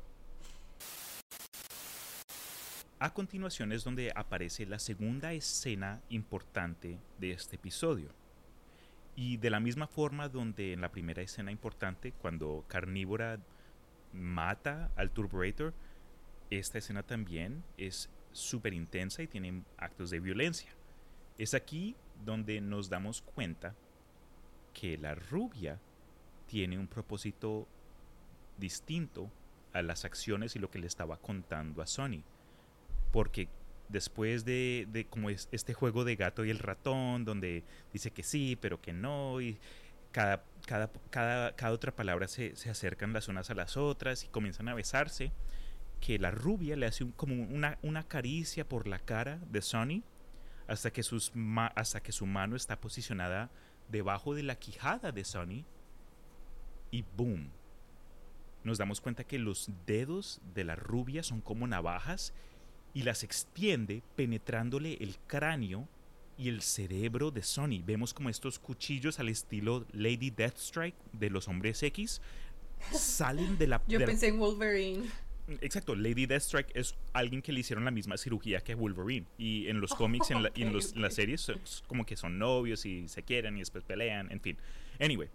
A continuación es donde aparece la segunda escena importante de este episodio. Y de la misma forma donde en la primera escena importante, cuando Carnívora mata al Turburator, esta escena también es súper intensa y tiene actos de violencia. Es aquí donde nos damos cuenta que la rubia tiene un propósito distinto a las acciones y lo que le estaba contando a Sony porque después de, como es este juego de gato y el ratón, donde dice que sí, pero que no, y cada, cada, cada, cada otra palabra se, se, acercan las unas a las otras y comienzan a besarse, que la rubia le hace como una, una caricia por la cara de Sonny hasta que, sus hasta que su mano está posicionada debajo de la quijada de Sonny y boom. Nos damos cuenta que los dedos de la rubia son como navajas y las extiende penetrándole el cráneo y el cerebro de Sony. Vemos como estos cuchillos al estilo Lady Deathstrike de los hombres X salen de la... Yo pensé en Wolverine. Exacto, Lady Deathstrike es alguien que le hicieron la misma cirugía que Wolverine. Y en los cómics en, en, los, las series, es como que son novios y se quieren y después pelean, en fin. Anyway.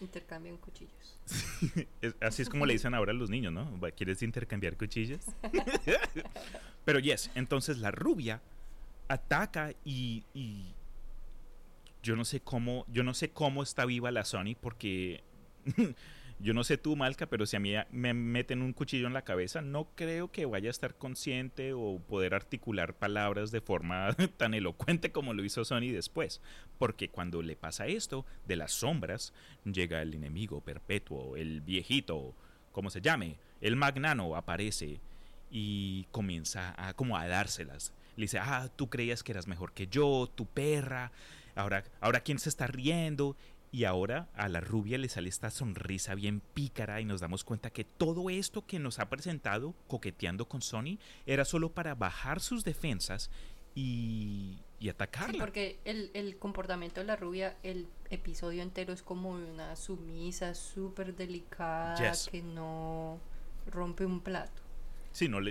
Intercambian cuchillos. Así es como le dicen ahora a los niños, ¿no? ¿Quieres intercambiar cuchillos? Pero yes, entonces la rubia ataca y, yo no sé cómo, yo no sé cómo está viva la Sony porque yo no sé tú, Malca, pero si a mí me meten un cuchillo en la cabeza, no creo que vaya a estar consciente o poder articular palabras de forma tan elocuente como lo hizo Sony después. Porque cuando le pasa esto, de las sombras, llega el enemigo perpetuo, el viejito, como se llame, el magnano aparece y comienza a como a dárselas. Le dice, ah, tú creías que eras mejor que yo, tu perra, ahora, ahora quién se está riendo. Y ahora a la rubia le sale esta sonrisa bien pícara y nos damos cuenta que todo esto que nos ha presentado coqueteando con Sony era solo para bajar sus defensas y, y atacarla. Sí, porque el, el, comportamiento de la rubia, el episodio entero es como una sumisa súper delicada que no rompe un plato.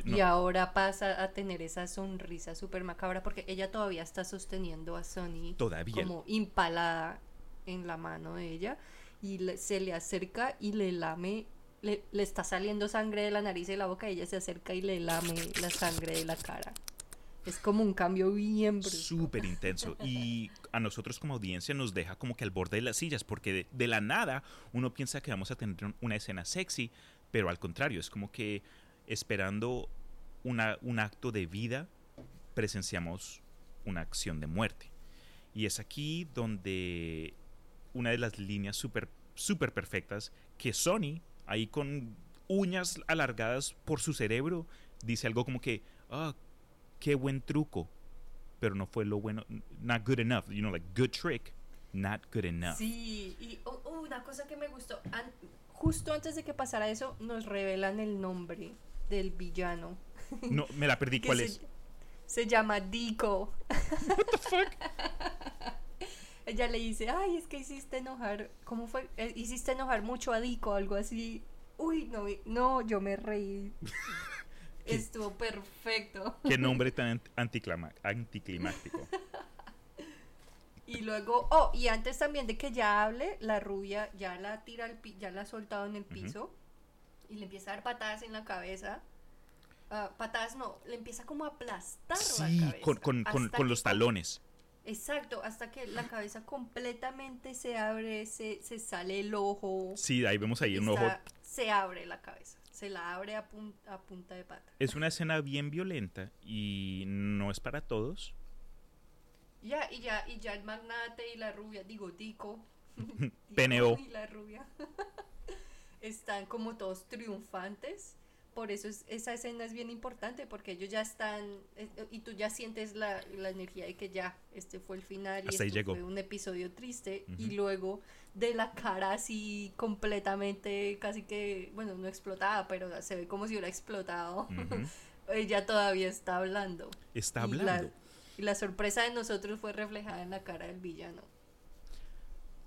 Y ahora pasa a tener esa sonrisa súper macabra porque ella todavía está sosteniendo a Sony como impalada en la mano de ella y se le acerca y le lame, le, está saliendo sangre de la nariz y de la boca ella se acerca y le lame la sangre de la cara. Es como un cambio bien Súper intenso. Y a nosotros como audiencia nos deja como que al borde de las sillas, porque de, la nada uno piensa que vamos a tener una escena sexy, pero al contrario, es como que esperando una, un acto de vida, presenciamos una acción de muerte. Y es aquí donde una de las líneas súper super perfectas que Sony, ahí con uñas alargadas por su cerebro, dice algo como que, ah, qué buen truco, pero no fue lo bueno, not good enough, you know, like good trick, not good enough. Sí, y oh, oh, una cosa que me gustó, justo antes de que pasara eso, nos revelan el nombre del villano. No, me la perdí. ¿Cuál es? Se llama Dico. What the fuck? Ella le dice, ay, es que hiciste enojar, ¿cómo fue? Eh, hiciste enojar mucho a Dico, algo así. Uy, no, no, yo me reí. Estuvo perfecto. Qué nombre tan anticlimático. y luego, oh, y antes también de que ya hable, la rubia ya la tira al ya la ha soltado en el piso y le empieza a dar patadas en la cabeza. Uh, patadas no, le empieza como a aplastar sí, la cabeza. Con, con, con, los talones. Exacto, hasta que la cabeza completamente se abre, se, se sale el ojo. Sí, ahí vemos ahí un ojo. Se abre la cabeza, se la abre a, a punta de pata. Es una escena bien violenta y no es para todos. Ya, y ya, y ya el magnate y la rubia, digo, Dico. PNO. Y la rubia. están como todos triunfantes por eso esa escena es bien importante porque ellos ya están eh, y tú ya sientes la, la, energía de que ya este fue el final y este fue un episodio triste y luego de la cara así completamente casi que bueno no explotada pero se ve como si hubiera explotado ella todavía está hablando. Está hablando. y la sorpresa de nosotros fue reflejada en la cara del villano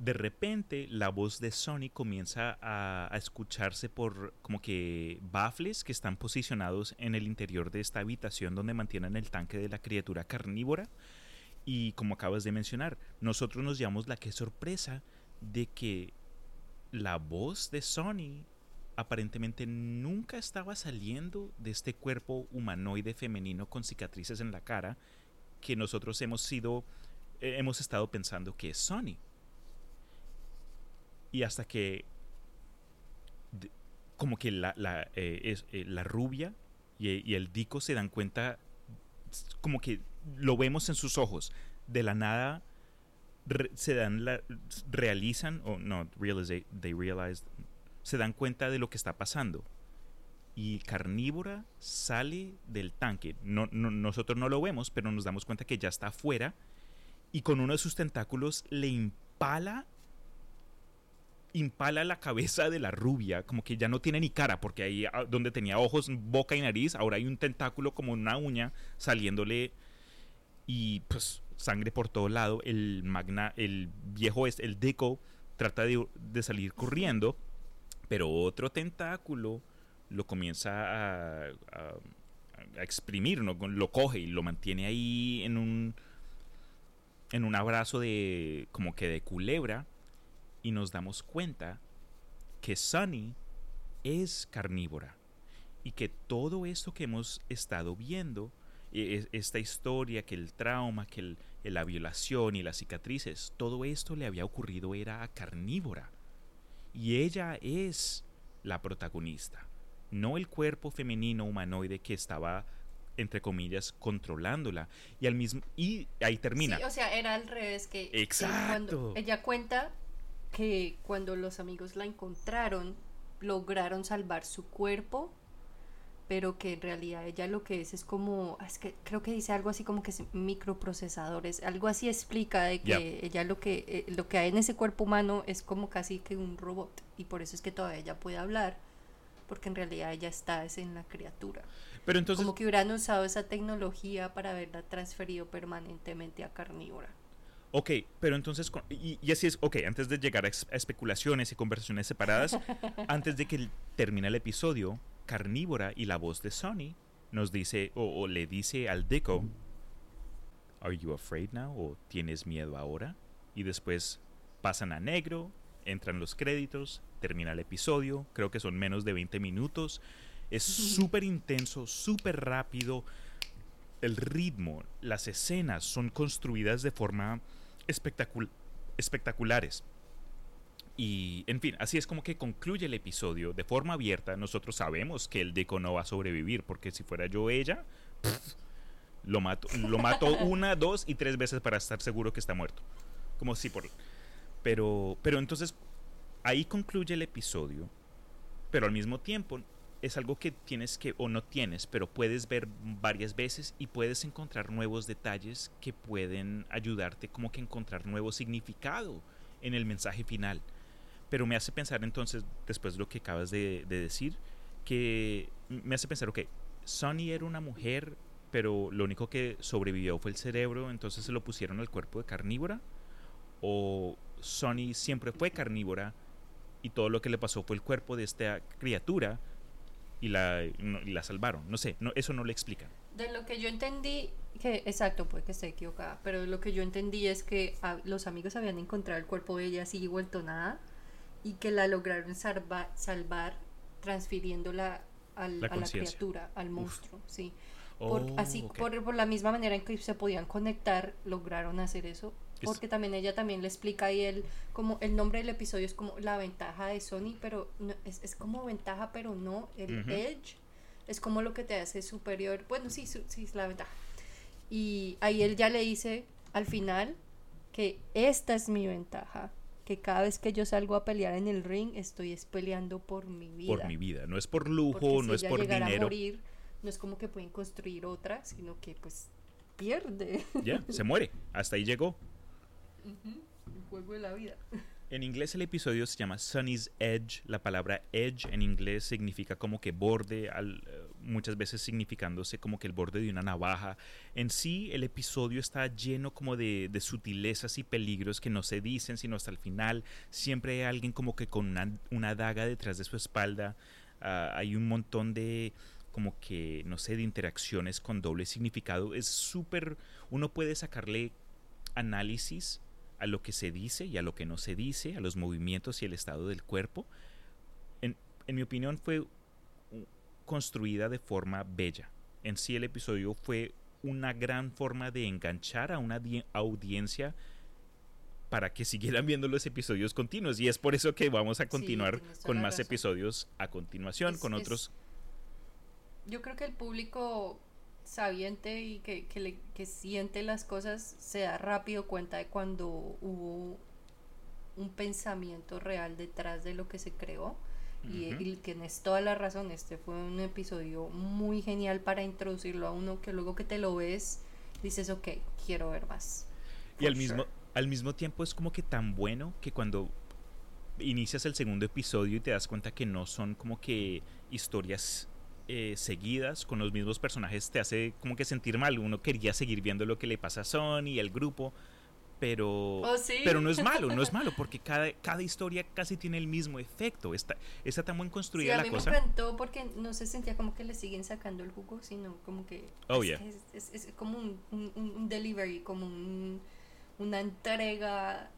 de repente la voz de Sony comienza a, escucharse por como que baffles que están posicionados en el interior de esta habitación donde mantienen el tanque de la criatura carnívora. Y como acabas de mencionar, nosotros nos llamamos la que sorpresa de que la voz de Sony aparentemente nunca estaba saliendo de este cuerpo humanoide femenino con cicatrices en la cara que nosotros hemos sido, eh, hemos estado pensando que es Sony. Y hasta que como que la, la, eh, eh, la rubia y, el dico se dan cuenta, como que lo vemos en sus ojos, de la nada se dan la, realizan, o no, realize, they realize, se dan cuenta de lo que está pasando. Y carnívora sale del tanque. No, no, nosotros no lo vemos, pero nos damos cuenta que ya está afuera. Y con uno de sus tentáculos le impala impala la cabeza de la rubia, como que ya no tiene ni cara, porque ahí ah, donde tenía ojos, boca y nariz, ahora hay un tentáculo como una uña saliéndole y pues sangre por todo lado. El magna, el viejo es el deco trata de, salir corriendo, pero otro tentáculo lo comienza a, a, exprimir, ¿no? lo coge y lo mantiene ahí en un en un abrazo de como que de culebra y nos damos cuenta que Sunny es carnívora y que todo esto que hemos estado viendo, e, esta historia, que el trauma, que la violación y las cicatrices, todo esto le había ocurrido era a carnívora. Y ella es la protagonista, no el cuerpo femenino humanoide que estaba entre comillas controlándola y al mismo y ahí termina. Sí, o sea, era al revés que, Exacto. ella cuenta que cuando los amigos la encontraron, lograron salvar su cuerpo, pero que en realidad ella lo que es es como, es que creo que dice algo así como que es microprocesadores, algo así explica de que ella lo que, eh, lo que hay en ese cuerpo humano es como casi que un robot y por eso es que todavía ella puede hablar, porque en realidad ella está es en la criatura. Pero entonces... Como que hubieran usado esa tecnología para haberla transferido permanentemente a carnívora. Ok, pero entonces, y, así es, ok, antes de llegar a, especulaciones y conversaciones separadas, antes de que termine el episodio, Carnívora y la voz de Sony nos dice, o, le dice al Deco, ¿Are you afraid now? ¿O tienes miedo ahora? Y después pasan a negro, entran los créditos, termina el episodio, creo que son menos de 20 minutos. Es súper intenso, súper rápido. El ritmo, las escenas son construidas de forma espectaculares. Y, en fin, así es como que concluye el episodio de forma abierta. Nosotros sabemos que el Deco no va a sobrevivir, porque si fuera yo ella, lo mato, lo mato una, dos y tres veces para estar seguro que está muerto. Como si por... Pero, pero entonces, ahí concluye el episodio, pero al mismo tiempo es algo que tienes que o no tienes, pero puedes ver varias veces y puedes encontrar nuevos detalles que pueden ayudarte como que encontrar nuevo significado en el mensaje final. Pero me hace pensar entonces, después de lo que acabas de, decir, que me hace pensar, ok, Sonny era una mujer, pero lo único que sobrevivió fue el cerebro, entonces se lo pusieron al cuerpo de carnívora. O Sonny siempre fue carnívora y todo lo que le pasó fue el cuerpo de esta criatura y la, la salvaron. No sé, no, eso no le explica. De lo que yo entendí, que exacto, puede que esté equivocada, pero lo que yo entendí es que los amigos habían encontrado el cuerpo de ella así vuelto nada y que la lograron salvar transfiriéndola a la criatura, al monstruo, sí. Por, Oh, así, por, por la misma manera en que se podían conectar, lograron hacer eso. Porque también ella también le explica ahí el, como el nombre del episodio es como la ventaja de Sony, pero no- es, es como ventaja, pero no. El Ujú. Edge es como lo que te hace superior. Bueno, sí, su- sí, es la ventaja. Y ahí él ya le dice al final que esta es mi ventaja. Que cada vez que yo salgo a pelear en el ring, estoy es peleando por mi vida. Por mi vida. No es por Porque lujo, si no es por dinero. a morir, no es como que pueden construir otra, sino que pues pierde Ya, se muere. Hasta ahí llegó. El juego de la vida. En inglés el episodio se llama Sunny's Edge. La palabra edge en inglés significa como que borde, eh, muchas veces significándose como que el borde de una navaja. En sí el episodio está lleno como de, sutilezas y peligros que no se dicen sino hasta el final. Siempre hay alguien como que con una, una daga detrás de su espalda. Ah, hay un montón de como que, no sé, de interacciones con doble significado. Es súper, uno puede sacarle análisis a lo que se dice y a lo que no se dice, a los movimientos y el estado del cuerpo. En, en mi opinión fue construida de forma bella. En sí el episodio fue una gran forma de enganchar a una di- audiencia para que siguieran viendo los episodios continuos y es por eso que vamos a continuar con más razón. episodios a continuación Es- con es- otros Yo creo que el público sabiente y que, que, le- que siente las cosas se da rápido cuenta de cuando hubo un pensamiento real detrás de lo que se creó. Y, Ujú. y tienes toda la razón, este fue un episodio muy genial para introducirlo a uno que luego que te lo ves dices, ok, quiero ver más. Y al mismo, al mismo tiempo es como que tan bueno que cuando inicias el segundo episodio y te das cuenta que no son como que historias eh, seguidas con los mismos personajes, te hace como que sentir mal. Uno quería seguir viendo lo que le pasa a Sony y al grupo, pero, Oh, sí. pero no es malo, no es malo, porque cada, cada historia casi tiene el mismo efecto. Está, está tan buen Sí, construida a la mí cosa. me encantó porque no se sentía como que le siguen sacando el jugo, sino como que Oh, es, yeah. es, es- es como un, un- un- un delivery, como un- una entrega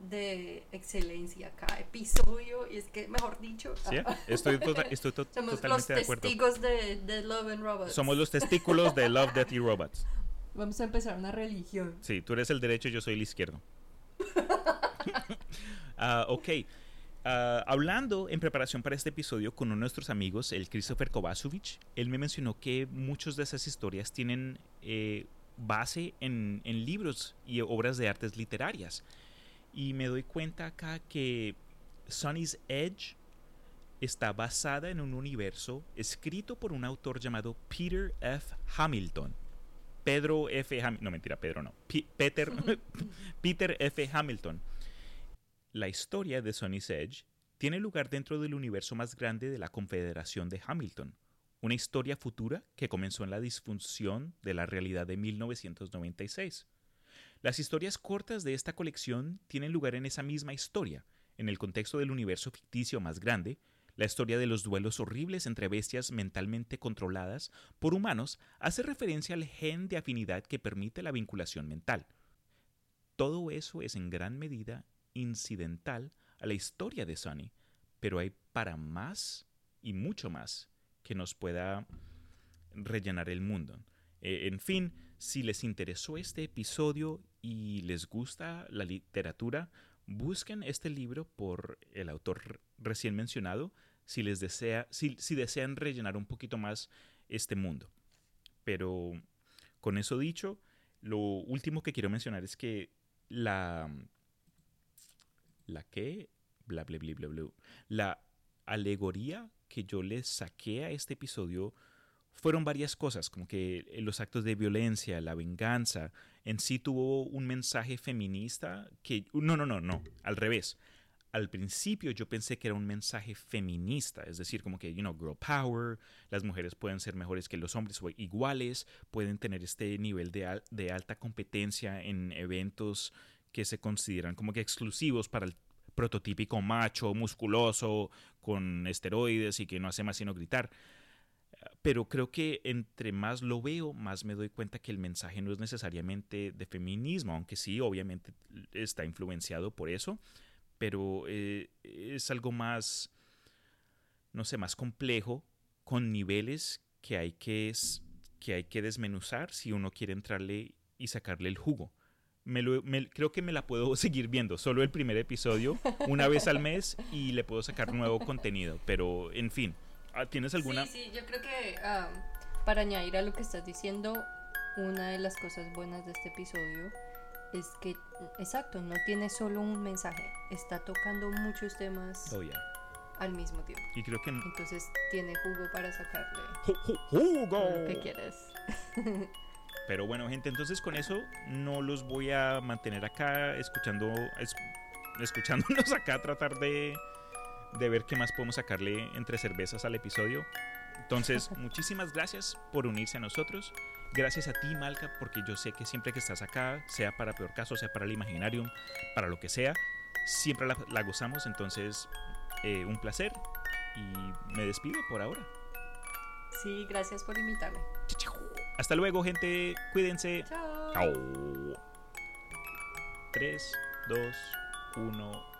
de excelencia cada episodio y es que mejor dicho ¿Sí? Estoy, tota- estoy to- somos los totalmente de acuerdo. testigos de, de Love and Robots Somos los testículos de Love, Death y Robots. vamos a empezar una religión Sí, tú eres el derecho, yo soy el izquierdo. Ah, ok. Ah, hablando en preparación para este episodio con uno de nuestros amigos, el Christopher Kovacevic, él me mencionó que muchas de esas historias tienen eh, base en, en libros y obras de artes literarias. Y me doy cuenta acá que Sonny's Edge está basada en un universo escrito por un autor llamado Peter F. Hamilton. Pedro F. Hamilton. No, mentira, Pedro no. Peter, Peter F. Hamilton. La historia de Sonny's Edge tiene lugar dentro del universo más grande de la Confederación de Hamilton, una historia futura que comenzó en la disfunción de la realidad de 1996. Las historias cortas de esta colección tienen lugar en esa misma historia, en el contexto del universo ficticio más grande, la historia de los duelos horribles entre bestias mentalmente controladas por humanos hace referencia al gen de afinidad que permite la vinculación mental. Todo eso es en gran medida incidental a la historia de Sonny, pero hay para más y mucho más que nos pueda rellenar el mundo. Eh, en fin, si les interesó este episodio y les gusta la literatura, busquen este libro por el autor recién mencionado si les desea, si, si desean rellenar un poquito más este mundo. Pero con eso dicho, lo último que quiero mencionar es que la la que bla bla bla bla bla la alegoría que yo le saqué a este episodio fueron varias cosas, como que los actos de violencia, la venganza, en sí tuvo un mensaje feminista que no, no, no, no, al revés. Al principio yo pensé que era un mensaje feminista, es decir, como que, you know, girl power, las mujeres pueden ser mejores que los hombres o iguales, pueden tener este nivel de, al- de alta competencia en eventos que se consideran como que exclusivos para el prototípico macho, musculoso, con esteroides y que no hace más sino gritar. Pero creo que entre más lo veo, más me doy cuenta que el mensaje no es necesariamente de feminismo, aunque sí, obviamente está influenciado por eso, pero eh, es algo más, no sé, más complejo, con niveles que hay que que hay que desmenuzar si uno quiere entrarle y sacarle el jugo. Me lo- me- creo que me la puedo seguir viendo, solo el primer episodio, una vez al mes y le puedo sacar nuevo contenido. Pero, en fin, ¿tienes alguna? Sí, sí, yo creo que am, para añadir a lo que estás diciendo, una de las cosas buenas de este episodio es que, exacto, no tiene solo un mensaje, está tocando muchos temas Oh, ya. al mismo tiempo. Y creo que... Entonces tiene jugo para sacarle ¡Ju- ju- ¡Jugo! lo que quieres. Pero bueno, gente, entonces con eso no los voy a mantener acá escuchando, es- escuchándonos acá, tratar de, de ver qué más podemos sacarle entre cervezas al episodio. Entonces, muchísimas gracias por unirse a nosotros. Gracias a ti, Malca, porque yo sé que siempre que estás acá, sea para Peor Caso, sea para el Imaginarium, para lo que sea, siempre la, la gozamos. Entonces, eh, un placer y me despido por ahora. Sí, gracias por invitarme. Hasta luego, gente. Cuídense. Chao. Chao. 3, 2, 1.